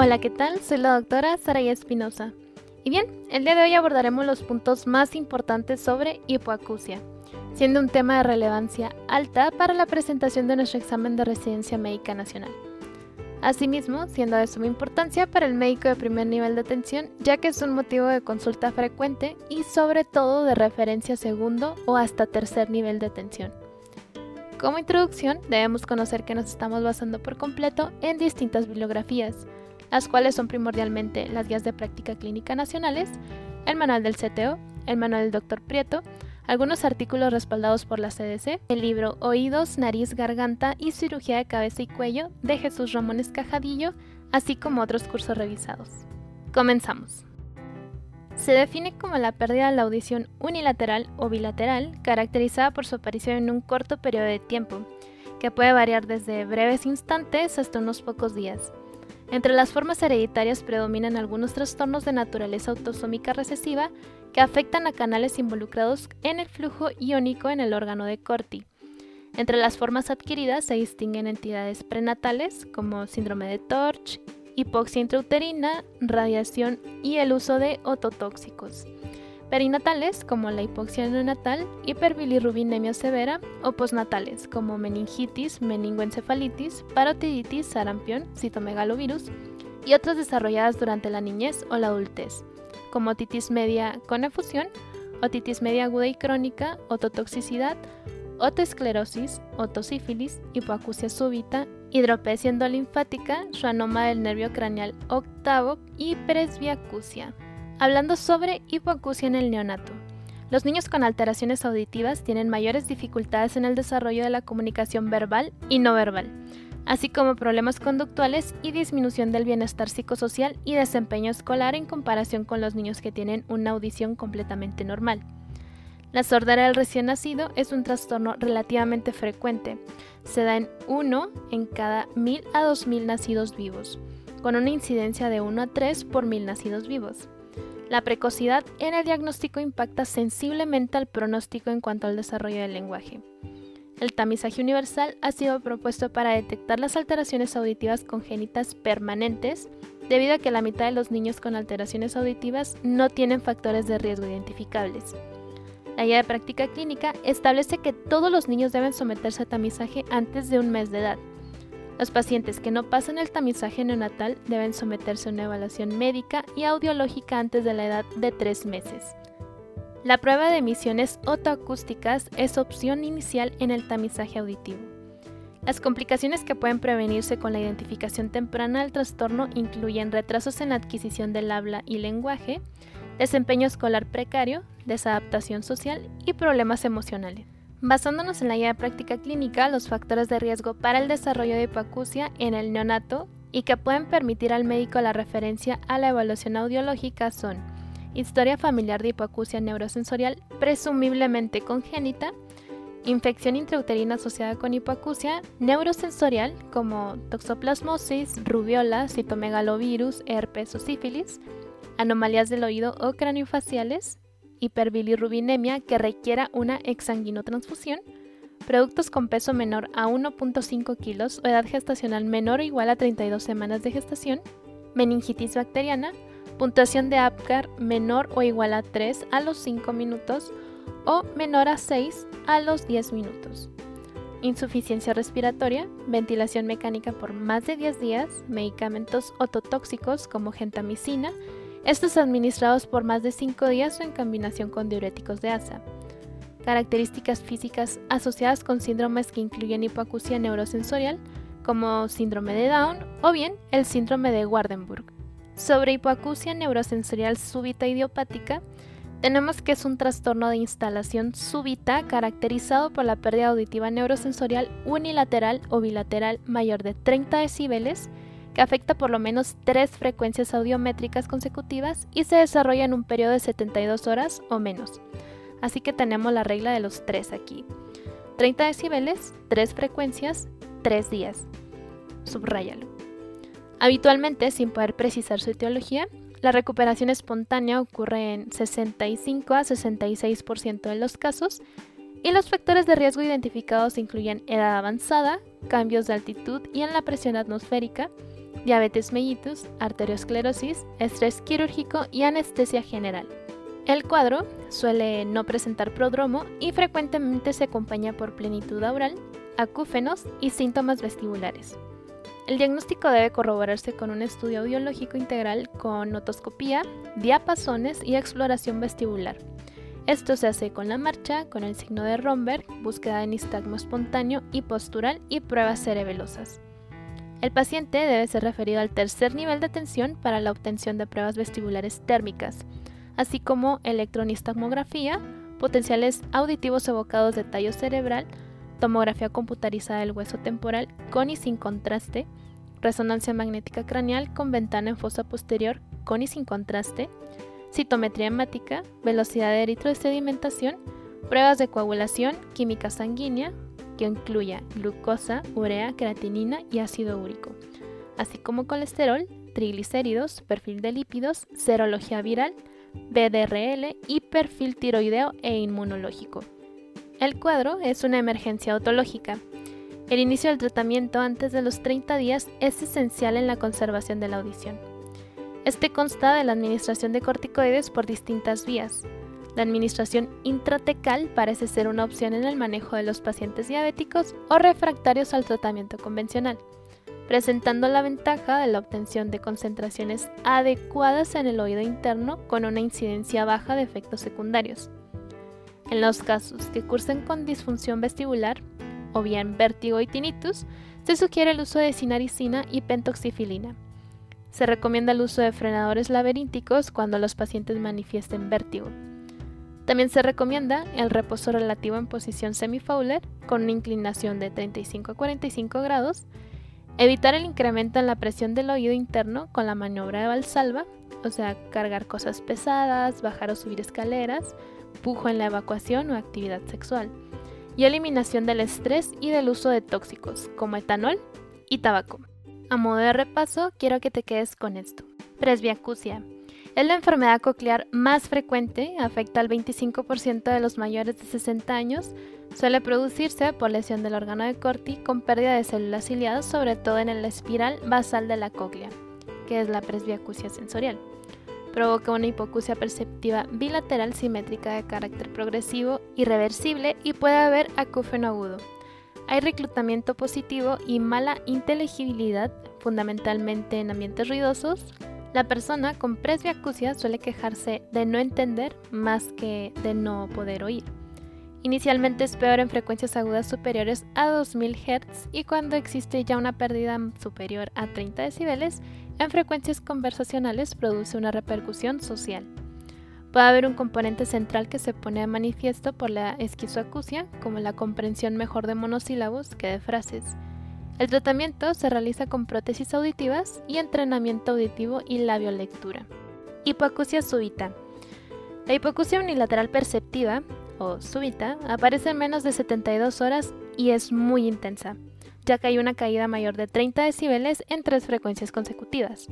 Hola, ¿qué tal? Soy la doctora Saraya Espinosa. Y bien, el día de hoy abordaremos los puntos más importantes sobre hipoacusia, siendo un tema de relevancia alta para la presentación de nuestro examen de residencia médica nacional. Asimismo, siendo de suma importancia para el médico de primer nivel de atención, ya que es un motivo de consulta frecuente y sobre todo de referencia segundo o hasta tercer nivel de atención. Como introducción, debemos conocer que nos estamos basando por completo en distintas bibliografías, las cuales son primordialmente las guías de práctica clínica nacionales, el manual del CTO, el manual del Dr. Prieto, algunos artículos respaldados por la CDC, el libro Oídos, Nariz, Garganta y Cirugía de Cabeza y Cuello de Jesús Ramón Escajadillo, así como otros cursos revisados. Comenzamos. Se define como la pérdida de la audición unilateral o bilateral, caracterizada por su aparición en un corto periodo de tiempo, que puede variar desde breves instantes hasta unos pocos días. Entre las formas hereditarias predominan algunos trastornos de naturaleza autosómica recesiva que afectan a canales involucrados en el flujo iónico en el órgano de Corti. Entre las formas adquiridas se distinguen entidades prenatales como síndrome de Torch, hipoxia intrauterina, radiación y el uso de ototóxicos. Perinatales como la hipoxia neonatal, hiperbilirrubinemia severa o postnatales como meningitis, meningoencefalitis, parotiditis, sarampión, citomegalovirus y otras desarrolladas durante la niñez o la adultez, como otitis media con efusión, otitis media aguda y crónica, ototoxicidad, otosclerosis, otosífilis, hipoacusia súbita, hidropesia endolinfática, schwannoma del nervio craneal octavo y presbiacusia. Hablando sobre hipoacusia en el neonato. Los niños con alteraciones auditivas tienen mayores dificultades en el desarrollo de la comunicación verbal y no verbal, así como problemas conductuales y disminución del bienestar psicosocial y desempeño escolar en comparación con los niños que tienen una audición completamente normal. La sordera del recién nacido es un trastorno relativamente frecuente. Se da en 1 en cada 1000 a 2000 nacidos vivos, con una incidencia de 1 a 3 por 1000 nacidos vivos. La precocidad en el diagnóstico impacta sensiblemente al pronóstico en cuanto al desarrollo del lenguaje. El tamizaje universal ha sido propuesto para detectar las alteraciones auditivas congénitas permanentes, debido a que la mitad de los niños con alteraciones auditivas no tienen factores de riesgo identificables. La guía de práctica clínica establece que todos los niños deben someterse a tamizaje antes de un mes de edad. Los pacientes que no pasan el tamizaje neonatal deben someterse a una evaluación médica y audiológica antes de la edad de 3 meses. La prueba de emisiones otoacústicas es opción inicial en el tamizaje auditivo. Las complicaciones que pueden prevenirse con la identificación temprana del trastorno incluyen retrasos en la adquisición del habla y lenguaje, desempeño escolar precario, desadaptación social y problemas emocionales. Basándonos en la guía de práctica clínica, los factores de riesgo para el desarrollo de hipoacusia en el neonato y que pueden permitir al médico la referencia a la evaluación audiológica son historia familiar de hipoacusia neurosensorial presumiblemente congénita, infección intrauterina asociada con hipoacusia neurosensorial como toxoplasmosis, rubiola, citomegalovirus, herpes o sífilis, anomalías del oído o craniofaciales, hiperbilirrubinemia que requiera una exsanguinotransfusión, productos con peso menor a 1.5 kilos o edad gestacional menor o igual a 32 semanas de gestación, meningitis bacteriana, puntuación de APGAR menor o igual a 3 a los 5 minutos o menor a 6 a los 10 minutos. Insuficiencia respiratoria, ventilación mecánica por más de 10 días, medicamentos ototóxicos como gentamicina, estos administrados por más de 5 días o en combinación con diuréticos de asa. Características físicas asociadas con síndromes que incluyen hipoacusia neurosensorial, como síndrome de Down o bien el síndrome de Wardenburg. Sobre hipoacusia neurosensorial súbita idiopática, tenemos que es un trastorno de instalación súbita caracterizado por la pérdida auditiva neurosensorial unilateral o bilateral mayor de 30 decibeles afecta por lo menos tres frecuencias audiométricas consecutivas y se desarrolla en un periodo de 72 horas o menos. Así que tenemos la regla de los tres aquí. 30 decibeles, 3 frecuencias, 3 días. Subráyalo. Habitualmente, sin poder precisar su etiología, la recuperación espontánea ocurre en 65 a 66% de los casos y los factores de riesgo identificados incluyen edad avanzada, cambios de altitud y en la presión atmosférica, diabetes mellitus, arteriosclerosis, estrés quirúrgico y anestesia general. El cuadro suele no presentar prodromo y frecuentemente se acompaña por plenitud oral, acúfenos y síntomas vestibulares. El diagnóstico debe corroborarse con un estudio audiológico integral con otoscopía, diapasones y exploración vestibular. Esto se hace con la marcha, con el signo de Romberg, búsqueda de nistagmo espontáneo y postural y pruebas cerebelosas. El paciente debe ser referido al tercer nivel de atención para la obtención de pruebas vestibulares térmicas, así como electronistamografía, potenciales auditivos evocados de tallo cerebral, tomografía computarizada del hueso temporal con y sin contraste, resonancia magnética craneal con ventana en fosa posterior con y sin contraste, citometría hemática, velocidad de eritrosedimentación, pruebas de coagulación, química sanguínea, que incluya glucosa, urea, creatinina y ácido úrico, así como colesterol, triglicéridos, perfil de lípidos, serología viral, BDRL y perfil tiroideo e inmunológico. El cuadro es una emergencia autológica. El inicio del tratamiento antes de los 30 días es esencial en la conservación de la audición. Este consta de la administración de corticoides por distintas vías. La administración intratecal parece ser una opción en el manejo de los pacientes diabéticos o refractarios al tratamiento convencional presentando la ventaja de la obtención de concentraciones adecuadas en el oído interno con una incidencia baja de efectos secundarios. En los casos que cursen con disfunción vestibular, o bien vértigo y tinnitus, se sugiere el uso de sinaricina y pentoxifilina. Se recomienda el uso de frenadores laberínticos cuando los pacientes manifiesten vértigo. También se recomienda el reposo relativo en posición semifowler con una inclinación de 35 a 45 grados Evitar el incremento en la presión del oído interno con la maniobra de valsalva, o sea, cargar cosas pesadas, bajar o subir escaleras, pujo en la evacuación o actividad sexual. Y eliminación del estrés y del uso de tóxicos, como etanol y tabaco. A modo de repaso, quiero que te quedes con esto. Presbiacusia. Es la enfermedad coclear más frecuente, afecta al 25% de los mayores de 60 años, Suele producirse por lesión del órgano de Corti con pérdida de células ciliadas, sobre todo en la espiral basal de la cóclea, que es la presbiacusia sensorial. Provoca una hipocusia perceptiva bilateral simétrica de carácter progresivo, irreversible y puede haber acúfeno agudo. Hay reclutamiento positivo y mala inteligibilidad, fundamentalmente en ambientes ruidosos. La persona con presbiacusia suele quejarse de no entender más que de no poder oír. Inicialmente es peor en frecuencias agudas superiores a 2000 Hz y cuando existe ya una pérdida superior a 30 decibeles, en frecuencias conversacionales produce una repercusión social. Puede haber un componente central que se pone de manifiesto por la esquizoacusia, como la comprensión mejor de monosílabos que de frases. El tratamiento se realiza con prótesis auditivas y entrenamiento auditivo y labiolectura. Hipoacusia súbita. La hipoacusia unilateral perceptiva o súbita aparece en menos de 72 horas y es muy intensa, ya que hay una caída mayor de 30 decibeles en tres frecuencias consecutivas,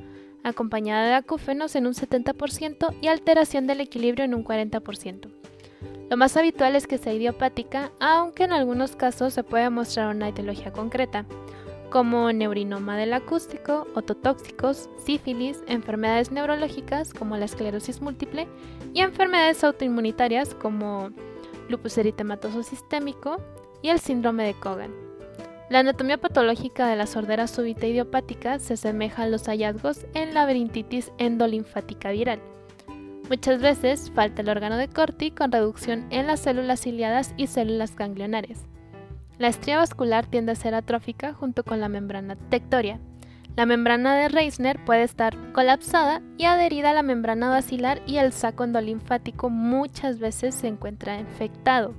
acompañada de acúfenos en un 70% y alteración del equilibrio en un 40%. Lo más habitual es que sea idiopática, aunque en algunos casos se puede mostrar una etiología concreta, como neurinoma del acústico, ototóxicos, sífilis, enfermedades neurológicas como la esclerosis múltiple y enfermedades autoinmunitarias como lupus eritematoso sistémico y el síndrome de Cogan. La anatomía patológica de la sordera súbita idiopática se asemeja a los hallazgos en laberintitis endolinfática viral. Muchas veces falta el órgano de Corti con reducción en las células ciliadas y células ganglionares. La estría vascular tiende a ser atrófica junto con la membrana tectoria. La membrana de Reisner puede estar colapsada y adherida a la membrana basilar y el saco endolinfático muchas veces se encuentra infectado,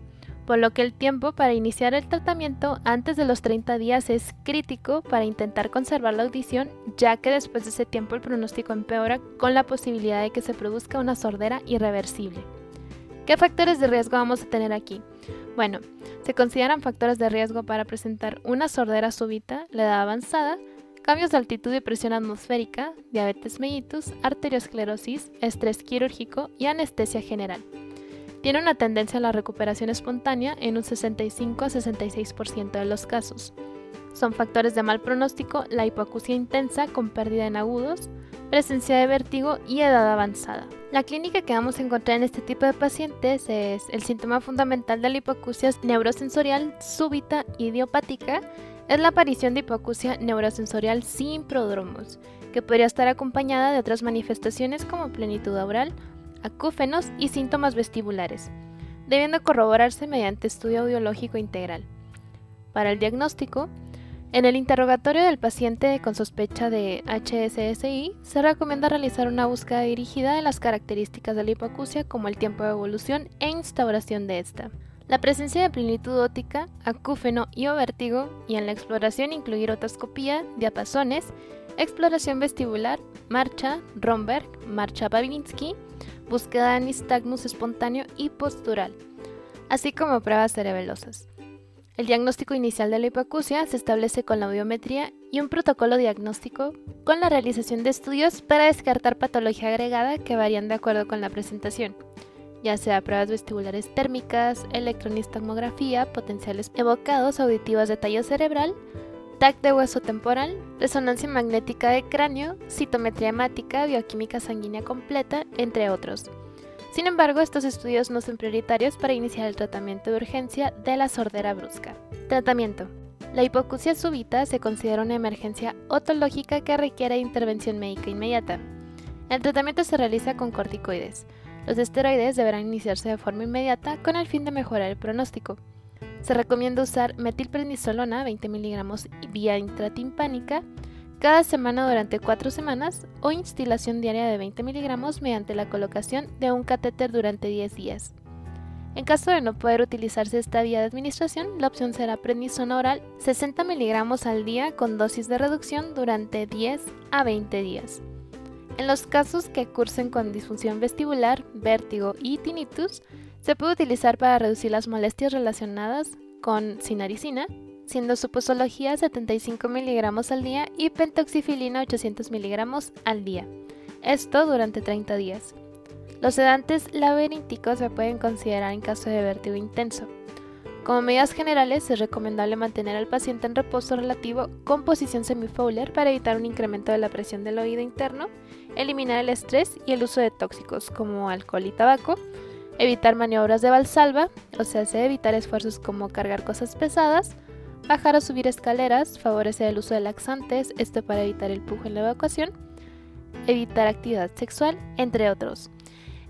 por lo que el tiempo para iniciar el tratamiento antes de los 30 días es crítico para intentar conservar la audición, ya que después de ese tiempo el pronóstico empeora con la posibilidad de que se produzca una sordera irreversible. ¿Qué factores de riesgo vamos a tener aquí? Bueno, se consideran factores de riesgo para presentar una sordera súbita, la edad avanzada, cambios de altitud y presión atmosférica, diabetes mellitus, arteriosclerosis, estrés quirúrgico y anestesia general. Tiene una tendencia a la recuperación espontánea en un 65 a 66% de los casos. son factores de mal pronóstico la hipoacusia intensa con pérdida en agudos, presencia de vértigo y edad avanzada. La clínica que vamos a encontrar en este tipo de pacientes es el síntoma fundamental de la hipoacusia neurosensorial súbita idiopática, es la aparición de hipoacusia neurosensorial sin prodromos, que podría estar acompañada de otras manifestaciones como plenitud oral, acúfenos y síntomas vestibulares, debiendo corroborarse mediante estudio audiológico integral. Para el diagnóstico, en el interrogatorio del paciente con sospecha de HSSI, se recomienda realizar una búsqueda dirigida de las características de la hipoacusia como el tiempo de evolución e instauración de esta. La presencia de plenitud óptica, acúfeno y o vértigo, y en la exploración incluir otoscopía, diapasones, exploración vestibular, marcha, Romberg, marcha Babinski, búsqueda de nistagmus espontáneo y postural, así como pruebas cerebelosas. El diagnóstico inicial de la hipoacusia se establece con la audiometría y un protocolo diagnóstico con la realización de estudios para descartar patología agregada que varían de acuerdo con la presentación, ya sea pruebas vestibulares térmicas, electronistomografía, potenciales evocados auditivas de tallo cerebral, TAC de hueso temporal, resonancia magnética de cráneo, citometría hemática, bioquímica sanguínea completa, entre otros. Sin embargo, estos estudios no son prioritarios para iniciar el tratamiento de urgencia de la sordera brusca. Tratamiento. La hipoacusia súbita se considera una emergencia otológica que requiere intervención médica inmediata. El tratamiento se realiza con corticoides. Los esteroides deberán iniciarse de forma inmediata con el fin de mejorar el pronóstico. Se recomienda usar metilprednisolona 20 mg vía intratimpánica cada semana durante cuatro semanas o instilación diaria de 20 miligramos mediante la colocación de un catéter durante 10 días. En caso de no poder utilizarse esta vía de administración, la opción será prednisona oral 60 miligramos al día con dosis de reducción durante 10 a 20 días. En los casos que cursen con disfunción vestibular, vértigo y tinnitus, se puede utilizar para reducir las molestias relacionadas con sinaricina, siendo su posología 75 miligramos al día y pentoxifilina 800 miligramos al día. Esto durante 30 días. Los sedantes laberínticos se pueden considerar en caso de vértigo intenso. Como medidas generales, es recomendable mantener al paciente en reposo relativo con posición semifowler para evitar un incremento de la presión del oído interno, eliminar el estrés y el uso de tóxicos como alcohol y tabaco, evitar maniobras de valsalva, o sea, evitar esfuerzos como cargar cosas pesadas, bajar o subir escaleras, favorecer el uso de laxantes, esto para evitar el pujo en la evacuación, evitar actividad sexual, entre otros.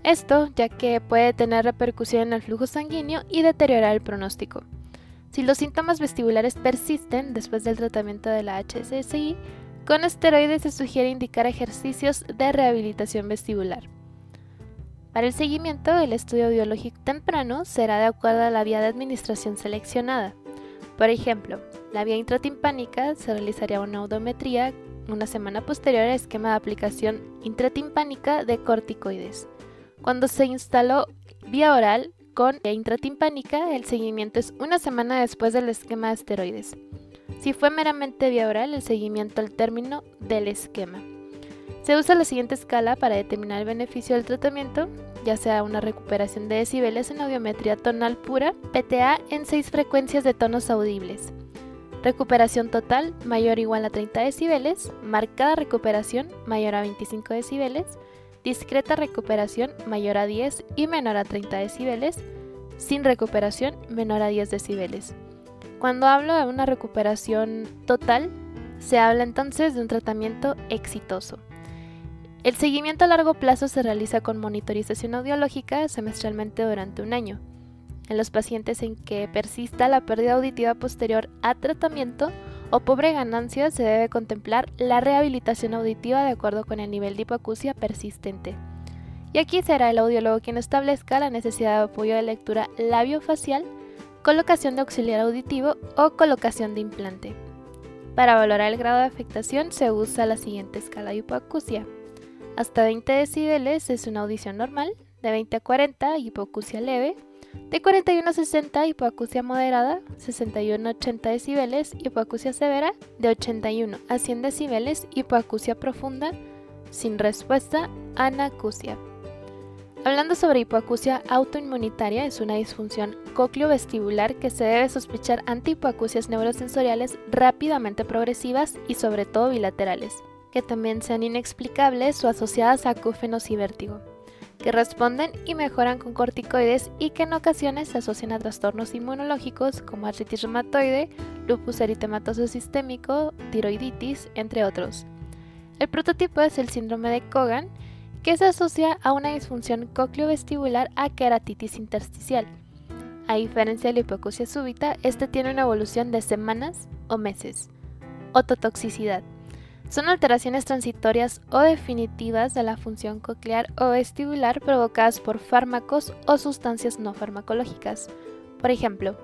Esto ya que puede tener repercusión en el flujo sanguíneo y deteriorar el pronóstico. Si los síntomas vestibulares persisten después del tratamiento de la HSSI, con esteroides se sugiere indicar ejercicios de rehabilitación vestibular. Para el seguimiento, el estudio biológico temprano será de acuerdo a la vía de administración seleccionada. Por ejemplo, la vía intratimpánica se realizaría una odometría una semana posterior al esquema de aplicación intratimpánica de corticoides. Cuando se instaló vía oral con intratimpánica, el seguimiento es una semana después del esquema de esteroides. Si fue meramente vía oral, el seguimiento al término del esquema. Se usa la siguiente escala para determinar el beneficio del tratamiento, ya sea una recuperación de decibeles en audiometría tonal pura, PTA en 6 frecuencias de tonos audibles. Recuperación total mayor o igual a 30 decibeles, marcada recuperación mayor a 25 decibeles, discreta recuperación mayor a 10 y menor a 30 decibeles, sin recuperación menor a 10 decibeles. Cuando hablo de una recuperación total, se habla entonces de un tratamiento exitoso. El seguimiento a largo plazo se realiza con monitorización audiológica semestralmente durante un año. En los pacientes en que persista la pérdida auditiva posterior a tratamiento o pobre ganancia se debe contemplar la rehabilitación auditiva de acuerdo con el nivel de hipoacusia persistente. Y aquí será el audiólogo quien establezca la necesidad de apoyo de lectura labiofacial, colocación de auxiliar auditivo o colocación de implante. Para valorar el grado de afectación se usa la siguiente escala de hipoacusia. Hasta 20 decibeles es una audición normal, de 20 a 40 hipoacusia leve, de 41 a 60 hipoacusia moderada, 61 a 80 decibeles hipoacusia severa, de 81 a 100 decibeles hipoacusia profunda, sin respuesta anacusia. Hablando sobre hipoacusia autoinmunitaria, es una disfunción cocleovestibular que se debe sospechar ante hipoacusias neurosensoriales rápidamente progresivas y sobre todo bilaterales, que también sean inexplicables o asociadas a acúfenos y vértigo, que responden y mejoran con corticoides y que en ocasiones se asocian a trastornos inmunológicos como artritis reumatoide, lupus eritematoso sistémico, tiroiditis, entre otros. El prototipo es el síndrome de Cogan, que se asocia a una disfunción cocleovestibular a queratitis intersticial. A diferencia de la hipoacusia súbita, este tiene una evolución de semanas o meses. Ototoxicidad. Son alteraciones transitorias o definitivas de la función coclear o vestibular provocadas por fármacos o sustancias no farmacológicas. Por ejemplo,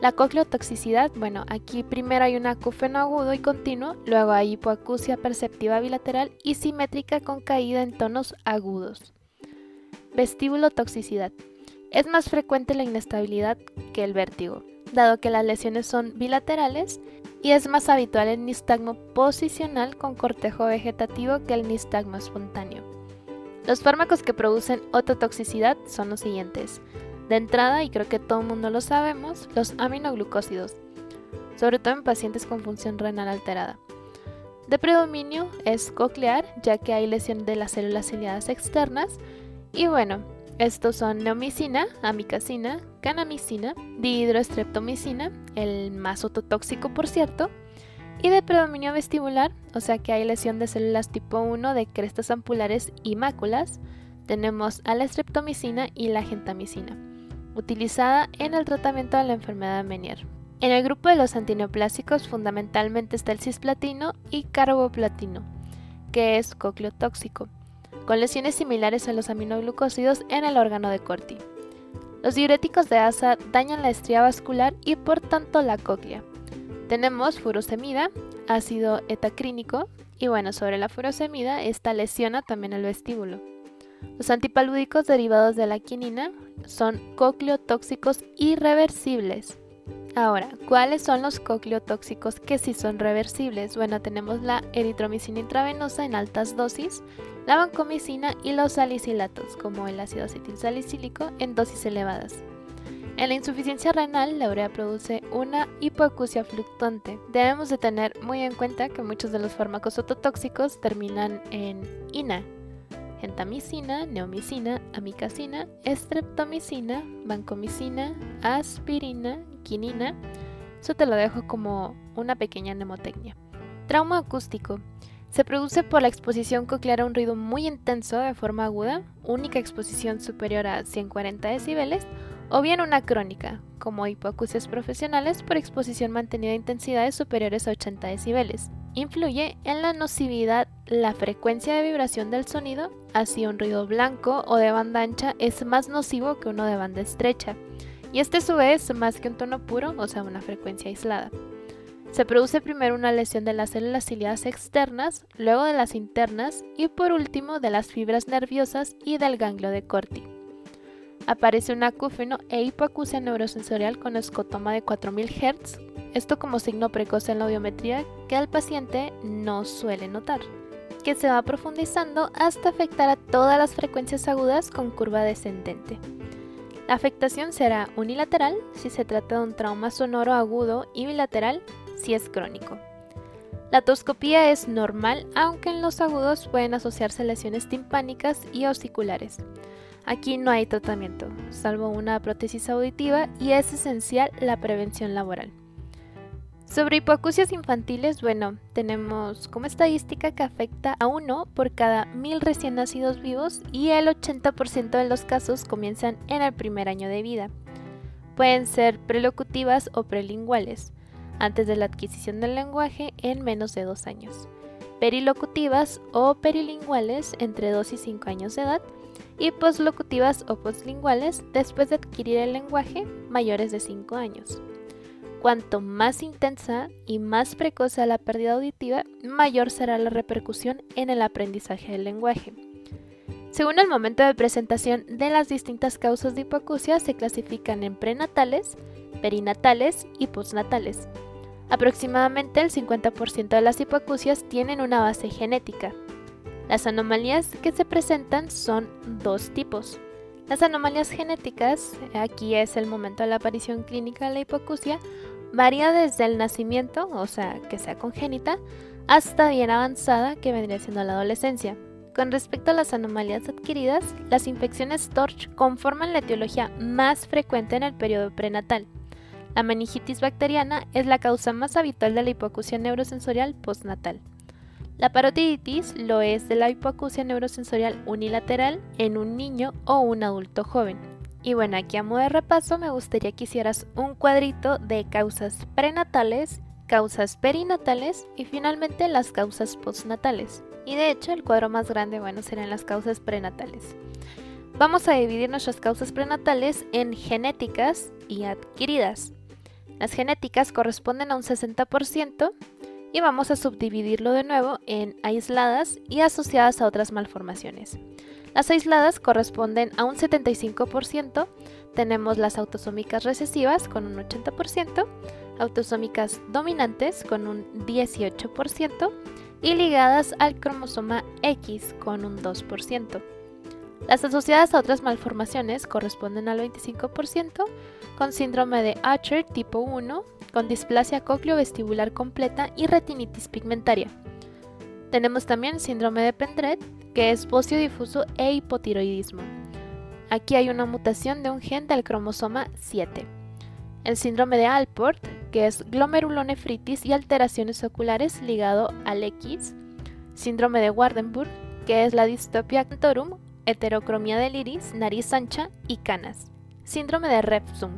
la cocleotoxicidad, bueno, aquí primero hay un acúfeno agudo y continuo, luego hay hipoacusia perceptiva bilateral y simétrica con caída en tonos agudos. Vestíbulo-toxicidad. Es más frecuente la inestabilidad que el vértigo, dado que las lesiones son bilaterales y es más habitual el nistagmo posicional con cortejo vegetativo que el nistagmo espontáneo. Los fármacos que producen ototoxicidad son los siguientes: de entrada, y creo que todo el mundo lo sabemos, los aminoglucósidos, sobre todo en pacientes con función renal alterada. De predominio es coclear, ya que hay lesión de las células ciliadas externas. Y bueno, estos son neomicina, amicacina, canamicina, dihidroestreptomicina, el más ototóxico por cierto, y de predominio vestibular, o sea que hay lesión de células tipo 1 de crestas ampulares y máculas, tenemos a la estreptomicina y la gentamicina utilizada en el tratamiento de la enfermedad de Menier. En el grupo de los antineoplásicos fundamentalmente está el cisplatino y carboplatino, que es cocleotóxico, con lesiones similares a los aminoglucósidos en el órgano de Corti. Los diuréticos de asa dañan la estría vascular y por tanto la cóclea. Tenemos furosemida, ácido etacrínico, y bueno, sobre la furosemida, esta lesiona también el vestíbulo. Los antipalúdicos derivados de la quinina son cocleotóxicos irreversibles. Ahora, ¿cuáles son los cocleotóxicos que sí son reversibles? Bueno, tenemos la eritromicina intravenosa en altas dosis, la vancomicina y los salicilatos, como el ácido acetilsalicílico en dosis elevadas. En la insuficiencia renal, la urea produce una hipoacusia fluctuante. Debemos de tener muy en cuenta que muchos de los fármacos ototóxicos terminan en INA, gentamicina, neomicina, amicacina, estreptomicina, vancomicina, aspirina, quinina. Eso te lo dejo como una pequeña mnemotecnia. Trauma acústico. Se produce por la exposición coclear a un ruido muy intenso de forma aguda, única exposición superior a 140 decibeles, o bien una crónica, como hipoacusias profesionales por exposición mantenida a intensidades superiores a 80 decibeles. Influye en la nocividad la frecuencia de vibración del sonido, así un ruido blanco o de banda ancha es más nocivo que uno de banda estrecha, y este a su vez más que un tono puro, o sea, una frecuencia aislada. Se produce primero una lesión de las células ciliadas externas, luego de las internas y por último de las fibras nerviosas y del ganglio de Corti. Aparece un acúfeno e hipoacusia neurosensorial con escotoma de 4000 Hz, esto como signo precoz en la audiometría que el paciente no suele notar, que se va profundizando hasta afectar a todas las frecuencias agudas con curva descendente. La afectación será unilateral si se trata de un trauma sonoro agudo y bilateral si es crónico. La toscopía es normal, aunque en los agudos pueden asociarse lesiones timpánicas y osiculares. Aquí no hay tratamiento, salvo una prótesis auditiva y es esencial la prevención laboral. Sobre hipoacusias infantiles, bueno, tenemos como estadística que afecta a uno por cada mil recién nacidos vivos y el 80% de los casos comienzan en el primer año de vida. Pueden ser prelocutivas o prelinguales, antes de la adquisición del lenguaje en menos de dos años, perilocutivas o perilinguales entre 2 y 5 años de edad, y postlocutivas o postlinguales después de adquirir el lenguaje mayores de 5 años. Cuanto más intensa y más precoz la pérdida auditiva, mayor será la repercusión en el aprendizaje del lenguaje. Según el momento de presentación de las distintas causas de hipoacusia, se clasifican en prenatales, perinatales y postnatales. Aproximadamente el 50% de las hipoacusias tienen una base genética, Las anomalías que se presentan son dos tipos. Las anomalías genéticas, aquí es el momento de la aparición clínica de la hipoacusia, varía desde el nacimiento, o sea, que sea congénita, hasta bien avanzada, que vendría siendo la adolescencia. Con respecto a las anomalías adquiridas, las infecciones TORCH conforman la etiología más frecuente en el periodo prenatal. La meningitis bacteriana es la causa más habitual de la hipoacusia neurosensorial postnatal. La parotiditis lo es de la hipoacusia neurosensorial unilateral en un niño o un adulto joven. Y bueno, aquí a modo de repaso me gustaría que hicieras un cuadrito de causas prenatales, causas perinatales y finalmente las causas postnatales. Y de hecho el cuadro más grande, bueno, serán las causas prenatales. Vamos a dividir nuestras causas prenatales en genéticas y adquiridas. Las genéticas corresponden a un 60% y vamos a subdividirlo de nuevo en aisladas y asociadas a otras malformaciones. Las aisladas corresponden a un 75%, tenemos las autosómicas recesivas con un 80%, autosómicas dominantes con un 18% y ligadas al cromosoma X con un 2%. Las asociadas a otras malformaciones corresponden al 25%, con síndrome de Archer tipo 1, con displasia cocleovestibular completa y retinitis pigmentaria. Tenemos también síndrome de Pendret, que es bocio difuso e hipotiroidismo. Aquí hay una mutación de un gen del cromosoma 7. El síndrome de Alport, que es glomerulonefritis y alteraciones oculares ligado al X. Síndrome de Wardenburg, que es la distopia actorum, heterocromía del iris, nariz ancha y canas. Síndrome de Refsum,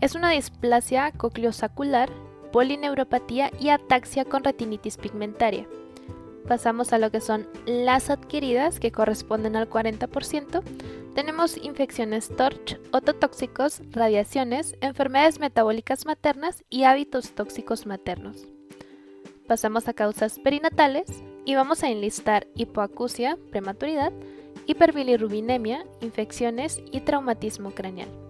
es una displasia cocleosacular, polineuropatía y ataxia con retinitis pigmentaria. Pasamos a lo que son las adquiridas, que corresponden al 40%. Tenemos infecciones TORCH, ototóxicos, radiaciones, enfermedades metabólicas maternas y hábitos tóxicos maternos. Pasamos a causas perinatales y vamos a enlistar hipoacusia, prematuridad, hiperbilirrubinemia, infecciones y traumatismo craneal.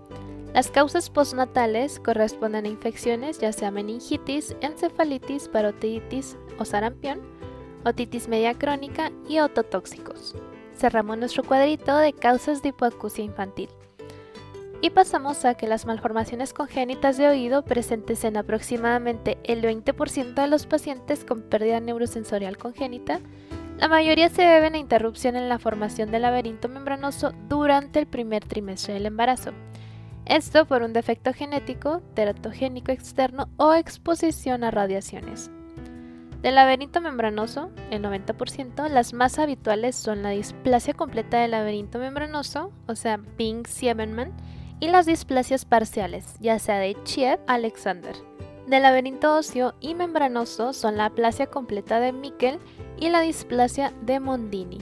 Las causas postnatales corresponden a infecciones ya sea meningitis, encefalitis, parotiditis o sarampión, otitis media crónica y ototóxicos. Cerramos nuestro cuadrito de causas de hipoacusia infantil. Y pasamos a que las malformaciones congénitas de oído presentes en aproximadamente el 20% de los pacientes con pérdida neurosensorial congénita, la mayoría se deben a interrupción en la formación del laberinto membranoso durante el primer trimestre del embarazo esto por un defecto genético, teratogénico externo o exposición a radiaciones. Del laberinto membranoso, el 90%, las más habituales son la displasia completa del laberinto membranoso, o sea, Pink-Siebenmann, y las displasias parciales, ya sea de Chiev-Alexander. Del laberinto óseo y membranoso son la aplasia completa de Mikkel y la displasia de Mondini.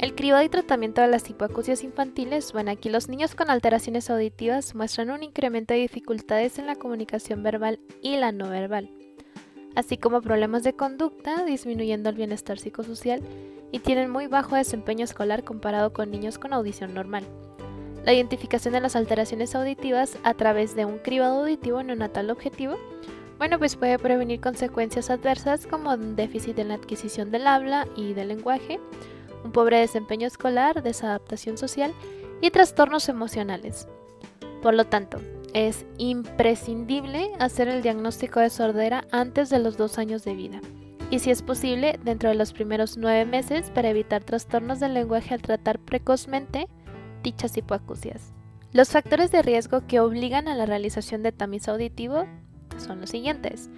El cribado y tratamiento de las hipoacusias infantiles, bueno, aquí los niños con alteraciones auditivas muestran un incremento de dificultades en la comunicación verbal y la no verbal, así como problemas de conducta, disminuyendo el bienestar psicosocial y tienen muy bajo desempeño escolar comparado con niños con audición normal. La identificación de las alteraciones auditivas a través de un cribado auditivo neonatal objetivo, bueno, pues puede prevenir consecuencias adversas como un déficit en la adquisición del habla y del lenguaje, un pobre desempeño escolar, desadaptación social y trastornos emocionales. Por lo tanto, es imprescindible hacer el diagnóstico de sordera antes de los dos años de vida y si es posible dentro de los primeros nueve meses para evitar trastornos del lenguaje al tratar precozmente dichas hipoacusias. Los factores de riesgo que obligan a la realización de tamiz auditivo son los siguientes.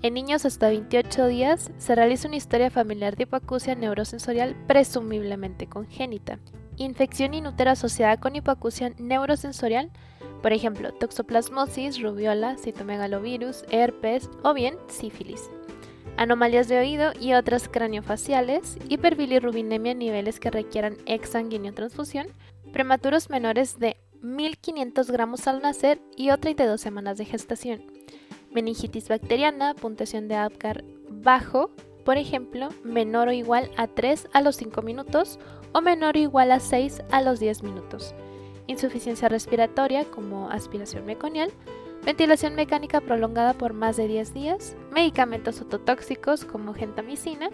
En niños hasta 28 días se realiza una historia familiar de hipoacusia neurosensorial presumiblemente congénita. Infección inútera asociada con hipoacusia neurosensorial, por ejemplo, toxoplasmosis, rubiola, citomegalovirus, herpes o bien sífilis. Anomalías de oído y otras craniofaciales, hiperbilirrubinemia en niveles que requieran exsanguíneo transfusión, prematuros menores de 1500 gramos al nacer y o 32 semanas de gestación meningitis bacteriana, puntuación de Apgar bajo, por ejemplo, menor o igual a 3 a los 5 minutos o menor o igual a 6 a los 10 minutos. Insuficiencia respiratoria como aspiración meconial, ventilación mecánica prolongada por más de 10 días, medicamentos ototóxicos como gentamicina,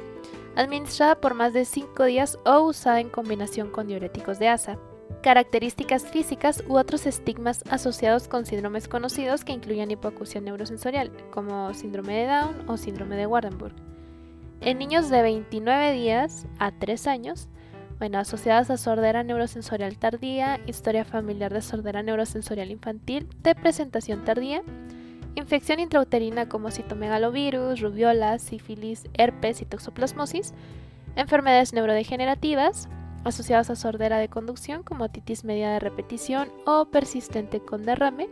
administrada por más de 5 días o usada en combinación con diuréticos de asa. Características físicas u otros estigmas asociados con síndromes conocidos que incluyen hipoacusia neurosensorial, como síndrome de Down o síndrome de Wardenburg. En niños de 29 días a 3 años, bueno, asociadas a sordera neurosensorial tardía, historia familiar de sordera neurosensorial infantil de presentación tardía, infección intrauterina como citomegalovirus, rubiola, sífilis, herpes y toxoplasmosis, enfermedades neurodegenerativas asociadas a sordera de conducción como titis media de repetición o persistente con derrame,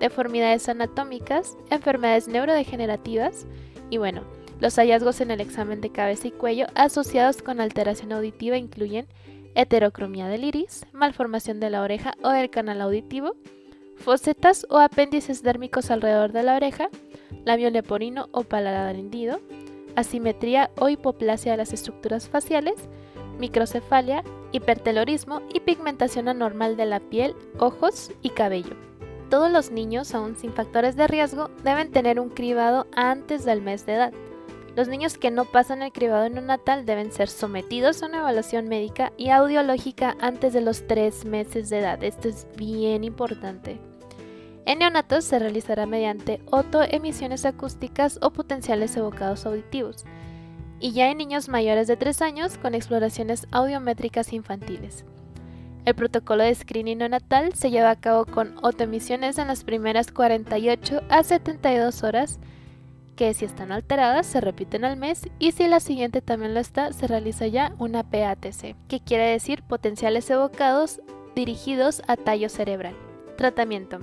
deformidades anatómicas, enfermedades neurodegenerativas y bueno, los hallazgos en el examen de cabeza y cuello asociados con alteración auditiva incluyen heterocromía del iris, malformación de la oreja o del canal auditivo, fosetas o apéndices dérmicos alrededor de la oreja, labio leporino o paladar hendido, asimetría o hipoplasia de las estructuras faciales, microcefalia, hipertelorismo y pigmentación anormal de la piel, ojos y cabello. Todos los niños, aún sin factores de riesgo, deben tener un cribado antes del mes de edad. Los niños que no pasan el cribado neonatal deben ser sometidos a una evaluación médica y audiológica antes de los 3 meses de edad. Esto es bien importante. En neonatos se realizará mediante otoemisiones acústicas o potenciales evocados auditivos. Y ya en niños mayores de 3 años con exploraciones audiométricas infantiles. El protocolo de screening neonatal se lleva a cabo con otoemisiones en las primeras 48 a 72 horas que si están alteradas se repiten al mes y si la siguiente también lo está, se realiza ya una PATC, que quiere decir potenciales evocados dirigidos a tallo cerebral. Tratamiento.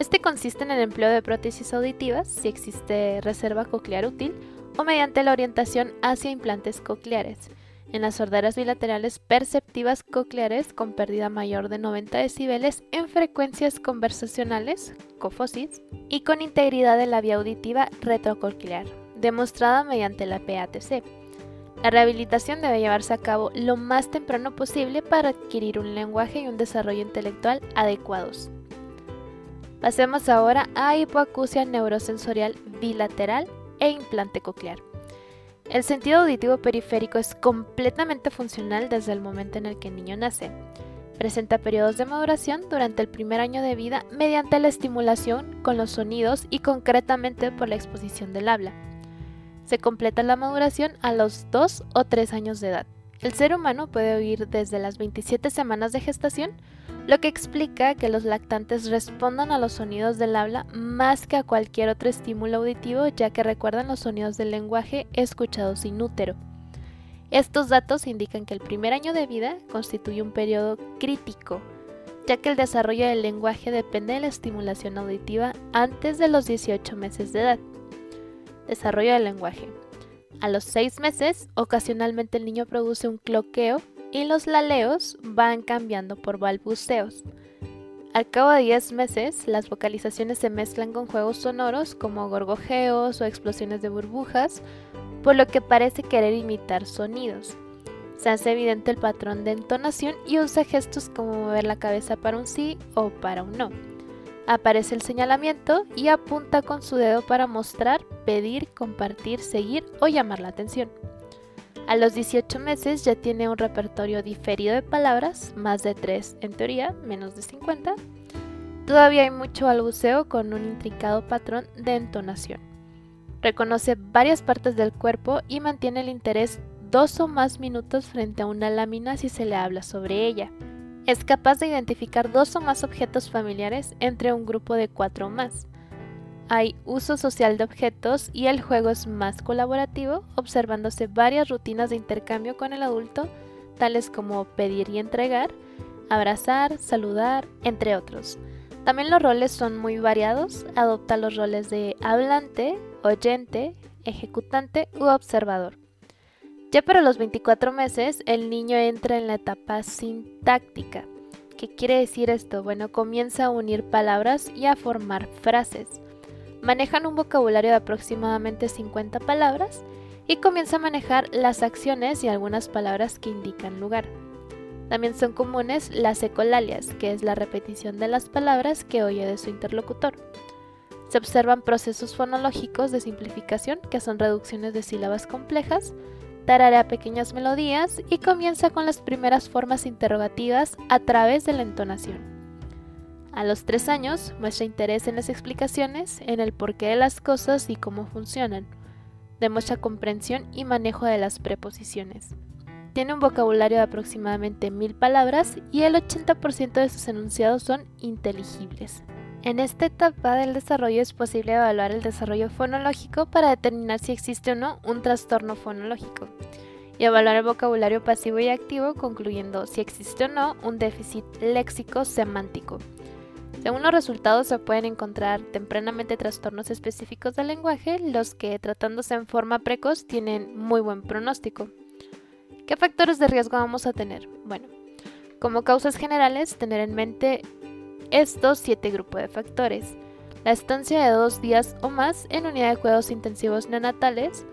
Este consiste en el empleo de prótesis auditivas, si existe reserva coclear útil, o mediante la orientación hacia implantes cocleares en las sorderas bilaterales perceptivas cocleares con pérdida mayor de 90 decibeles en frecuencias conversacionales, cofosis, y con integridad de la vía auditiva retrococlear, demostrada mediante la PATC. La rehabilitación debe llevarse a cabo lo más temprano posible para adquirir un lenguaje y un desarrollo intelectual adecuados. Pasemos ahora a hipoacusia neurosensorial bilateral e implante coclear. El sentido auditivo periférico es completamente funcional desde el momento en el que el niño nace. Presenta periodos de maduración durante el primer año de vida mediante la estimulación con los sonidos y concretamente por la exposición del habla. Se completa la maduración a los 2 o 3 años de edad. El ser humano puede oír desde las 27 semanas de gestación lo que explica que los lactantes respondan a los sonidos del habla más que a cualquier otro estímulo auditivo, ya que recuerdan los sonidos del lenguaje escuchados sin útero. Estos datos indican que el primer año de vida constituye un periodo crítico, ya que el desarrollo del lenguaje depende de la estimulación auditiva antes de los 18 meses de edad. Desarrollo del lenguaje. A los 6 meses, ocasionalmente el niño produce un cloqueo y los laleos van cambiando por balbuceos. Al cabo de 10 meses, las vocalizaciones se mezclan con juegos sonoros como gorgojeos o explosiones de burbujas, por lo que parece querer imitar sonidos. Se hace evidente el patrón de entonación y usa gestos como mover la cabeza para un sí o para un no. Aparece el señalamiento y apunta con su dedo para mostrar, pedir, compartir, seguir o llamar la atención. A los 18 meses ya tiene un repertorio diferido de palabras, más de 3 en teoría, menos de 50. Todavía hay mucho balbuceo con un intricado patrón de entonación. Reconoce varias partes del cuerpo y mantiene el interés dos o más minutos frente a una lámina si se le habla sobre ella. Es capaz de identificar dos o más objetos familiares entre un grupo de cuatro o más hay uso social de objetos y el juego es más colaborativo, observándose varias rutinas de intercambio con el adulto, tales como pedir y entregar, abrazar, saludar, entre otros. También los roles son muy variados, adopta los roles de hablante, oyente, ejecutante u observador. Ya para los 24 meses, el niño entra en la etapa sintáctica. ¿Qué quiere decir esto? Bueno, comienza a unir palabras y a formar frases manejan un vocabulario de aproximadamente 50 palabras y comienza a manejar las acciones y algunas palabras que indican lugar. También son comunes las ecolalias, que es la repetición de las palabras que oye de su interlocutor. Se observan procesos fonológicos de simplificación, que son reducciones de sílabas complejas, tararea pequeñas melodías y comienza con las primeras formas interrogativas a través de la entonación. A los tres años muestra interés en las explicaciones, en el porqué de las cosas y cómo funcionan. Demuestra comprensión y manejo de las preposiciones. Tiene un vocabulario de aproximadamente mil palabras y el 80% de sus enunciados son inteligibles. En esta etapa del desarrollo es posible evaluar el desarrollo fonológico para determinar si existe o no un trastorno fonológico y evaluar el vocabulario pasivo y activo concluyendo si existe o no un déficit léxico semántico. Según los resultados se pueden encontrar tempranamente trastornos específicos del lenguaje, los que tratándose en forma precoz tienen muy buen pronóstico. ¿Qué factores de riesgo vamos a tener? Bueno, como causas generales, tener en mente estos siete grupos de factores. La estancia de dos días o más en unidad de cuidados intensivos neonatales,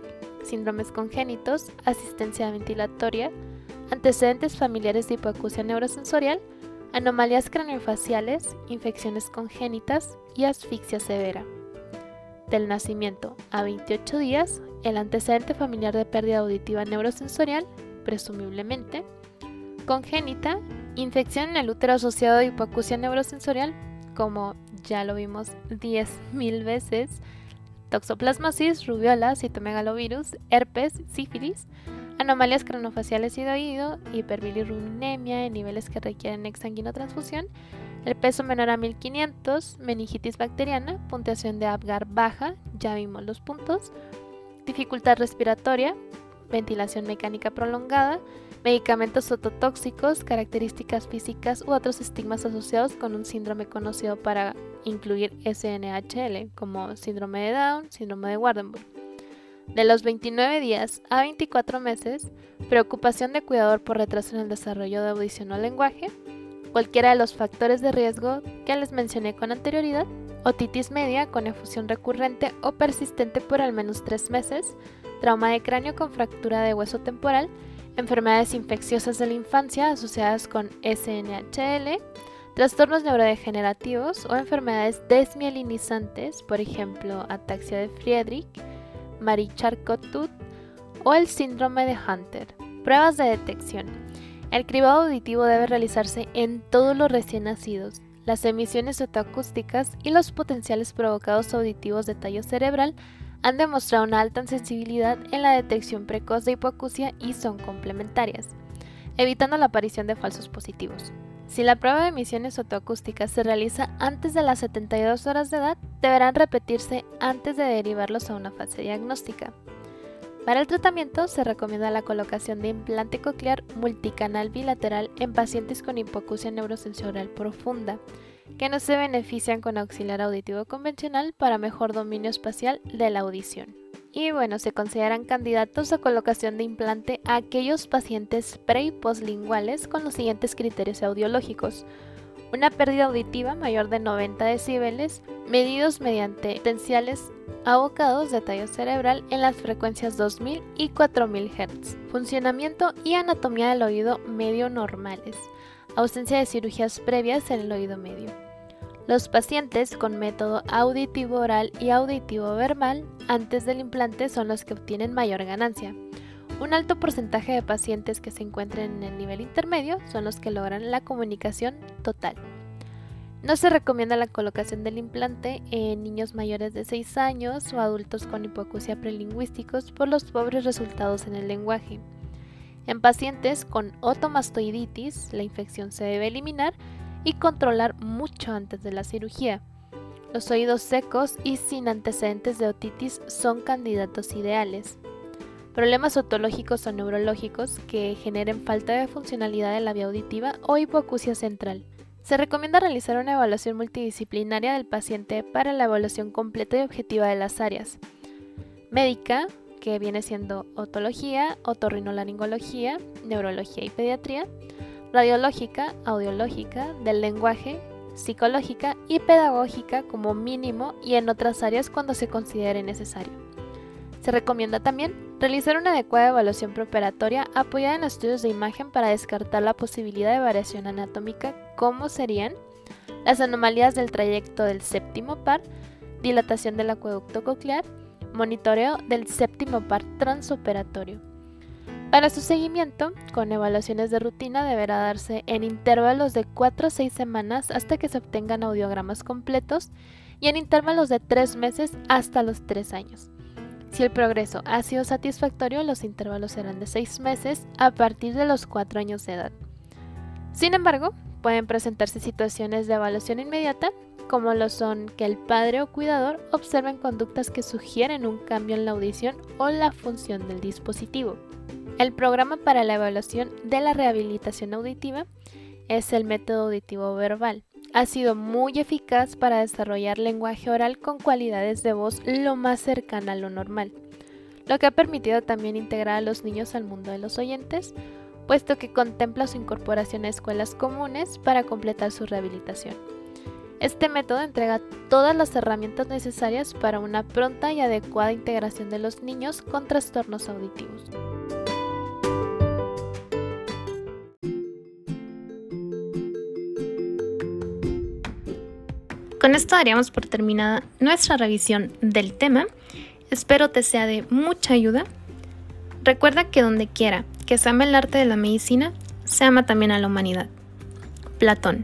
síndromes congénitos, asistencia ventilatoria, antecedentes familiares de hipoacusia neurosensorial, anomalías craniofaciales, infecciones congénitas y asfixia severa. Del nacimiento a 28 días, el antecedente familiar de pérdida auditiva neurosensorial, presumiblemente, congénita, infección en el útero asociado a hipoacusia neurosensorial, como ya lo vimos 10.000 veces, toxoplasmosis, rubiola, citomegalovirus, herpes, sífilis, anomalías cronofaciales y de oído, hiperbilirrubinemia en niveles que requieren exsanguinotransfusión, el peso menor a 1500, meningitis bacteriana, puntuación de Apgar baja, ya vimos los puntos, dificultad respiratoria, ventilación mecánica prolongada, medicamentos ototóxicos, características físicas u otros estigmas asociados con un síndrome conocido para incluir SNHL, como síndrome de Down, síndrome de Wardenburg. De los 29 días a 24 meses, preocupación de cuidador por retraso en el desarrollo de audición o lenguaje, cualquiera de los factores de riesgo que les mencioné con anterioridad, otitis media con efusión recurrente o persistente por al menos 3 meses, trauma de cráneo con fractura de hueso temporal, enfermedades infecciosas de la infancia asociadas con SNHL, trastornos neurodegenerativos o enfermedades desmielinizantes, por ejemplo, ataxia de Friedrich, Marie Charcot o el síndrome de Hunter. Pruebas de detección. El cribado auditivo debe realizarse en todos los recién nacidos. Las emisiones otoacústicas y los potenciales provocados auditivos de tallo cerebral han demostrado una alta sensibilidad en la detección precoz de hipoacusia y son complementarias, evitando la aparición de falsos positivos. Si la prueba de emisiones otoacústicas se realiza antes de las 72 horas de edad, deberán repetirse antes de derivarlos a una fase diagnóstica. Para el tratamiento se recomienda la colocación de implante coclear multicanal bilateral en pacientes con hipoacusia neurosensorial profunda, que no se benefician con auxiliar auditivo convencional para mejor dominio espacial de la audición. Y bueno, se consideran candidatos a colocación de implante a aquellos pacientes pre y postlinguales con los siguientes criterios audiológicos. Una pérdida auditiva mayor de 90 decibeles, medidos mediante potenciales abocados de tallo cerebral en las frecuencias 2000 y 4000 Hz. Funcionamiento y anatomía del oído medio normales. Ausencia de cirugías previas en el oído medio. Los pacientes con método auditivo oral y auditivo verbal antes del implante son los que obtienen mayor ganancia. Un alto porcentaje de pacientes que se encuentren en el nivel intermedio son los que logran la comunicación total. No se recomienda la colocación del implante en niños mayores de 6 años o adultos con hipoacusia prelingüísticos por los pobres resultados en el lenguaje. En pacientes con otomastoiditis, la infección se debe eliminar y controlar mucho antes de la cirugía. Los oídos secos y sin antecedentes de otitis son candidatos ideales. Problemas otológicos o neurológicos que generen falta de funcionalidad de la vía auditiva o hipoacusia central. Se recomienda realizar una evaluación multidisciplinaria del paciente para la evaluación completa y objetiva de las áreas. Médica, que viene siendo otología, otorrinolaringología, neurología y pediatría, radiológica, audiológica, del lenguaje, psicológica y pedagógica como mínimo y en otras áreas cuando se considere necesario. Se recomienda también realizar una adecuada evaluación preoperatoria apoyada en estudios de imagen para descartar la posibilidad de variación anatómica como serían las anomalías del trayecto del séptimo par, dilatación del acueducto coclear, monitoreo del séptimo par transoperatorio. Para su seguimiento, con evaluaciones de rutina, deberá darse en intervalos de 4 a 6 semanas hasta que se obtengan audiogramas completos y en intervalos de 3 meses hasta los 3 años. Si el progreso ha sido satisfactorio, los intervalos serán de 6 meses a partir de los 4 años de edad. Sin embargo, pueden presentarse situaciones de evaluación inmediata como lo son que el padre o cuidador observen conductas que sugieren un cambio en la audición o la función del dispositivo. El programa para la evaluación de la rehabilitación auditiva es el método auditivo verbal. Ha sido muy eficaz para desarrollar lenguaje oral con cualidades de voz lo más cercana a lo normal, lo que ha permitido también integrar a los niños al mundo de los oyentes, puesto que contempla su incorporación a escuelas comunes para completar su rehabilitación. Este método entrega todas las herramientas necesarias para una pronta y adecuada integración de los niños con trastornos auditivos. Con esto daríamos por terminada nuestra revisión del tema. Espero te sea de mucha ayuda. Recuerda que donde quiera que se ama el arte de la medicina, se ama también a la humanidad. Platón.